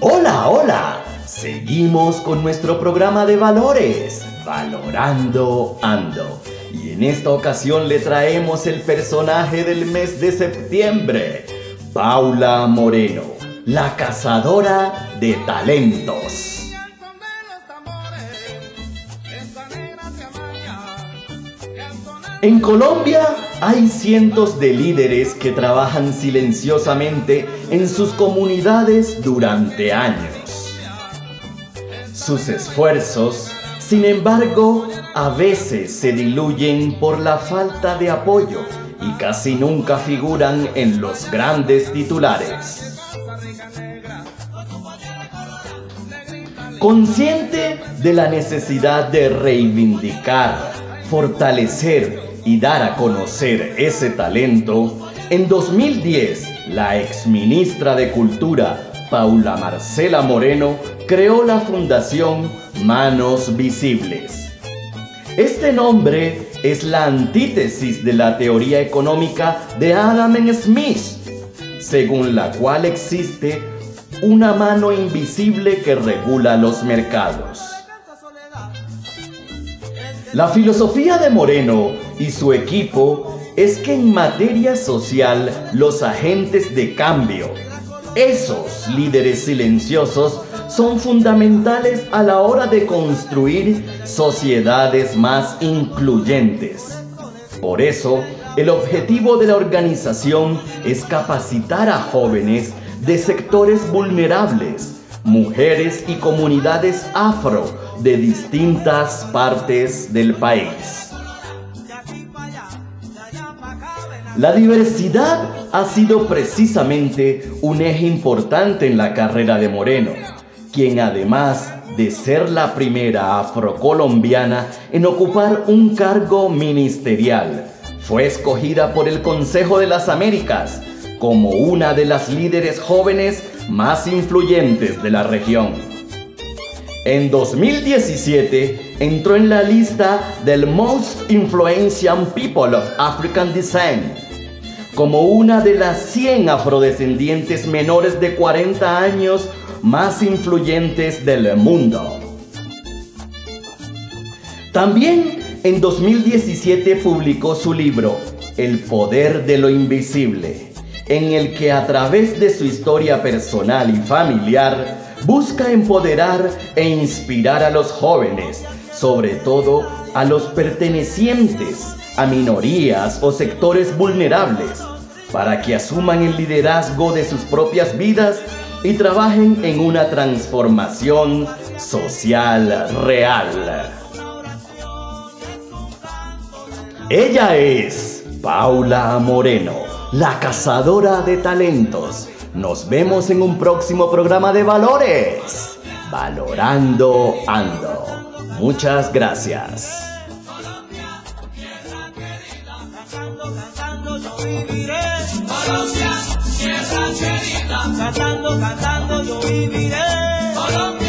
Hola, hola. Seguimos con nuestro programa de valores, Valorando Ando. Y en esta ocasión le traemos el personaje del mes de septiembre, Paula Moreno, la cazadora de talentos. En Colombia hay cientos de líderes que trabajan silenciosamente en sus comunidades durante años. Sus esfuerzos, sin embargo, a veces se diluyen por la falta de apoyo y casi nunca figuran en los grandes titulares. Consciente de la necesidad de reivindicar, fortalecer y dar a conocer ese talento, en 2010 la exministra de Cultura, Paula Marcela Moreno, creó la Fundación Manos Visibles. Este nombre es la antítesis de la teoría económica de Adam Smith, según la cual existe una mano invisible que regula los mercados. La filosofía de Moreno y su equipo es que en materia social los agentes de cambio, esos líderes silenciosos, son fundamentales a la hora de construir sociedades más incluyentes. Por eso, el objetivo de la organización es capacitar a jóvenes de sectores vulnerables, mujeres y comunidades afro, de distintas partes del país. La diversidad ha sido precisamente un eje importante en la carrera de Moreno, quien además de ser la primera afrocolombiana en ocupar un cargo ministerial, fue escogida por el Consejo de las Américas como una de las líderes jóvenes más influyentes de la región. En 2017 entró en la lista del Most Influential People of African Descent como una de las 100 afrodescendientes menores de 40 años más influyentes del mundo. También en 2017 publicó su libro El poder de lo invisible, en el que a través de su historia personal y familiar busca empoderar e inspirar a los jóvenes, sobre todo a los pertenecientes a minorías o sectores vulnerables, para que asuman el liderazgo de sus propias vidas y trabajen en una transformación social real. Ella es Paula Moreno, la cazadora de talentos nos vemos en un próximo programa de valores. Valorando Ando. Muchas gracias. Cantando, cantando yo viviré.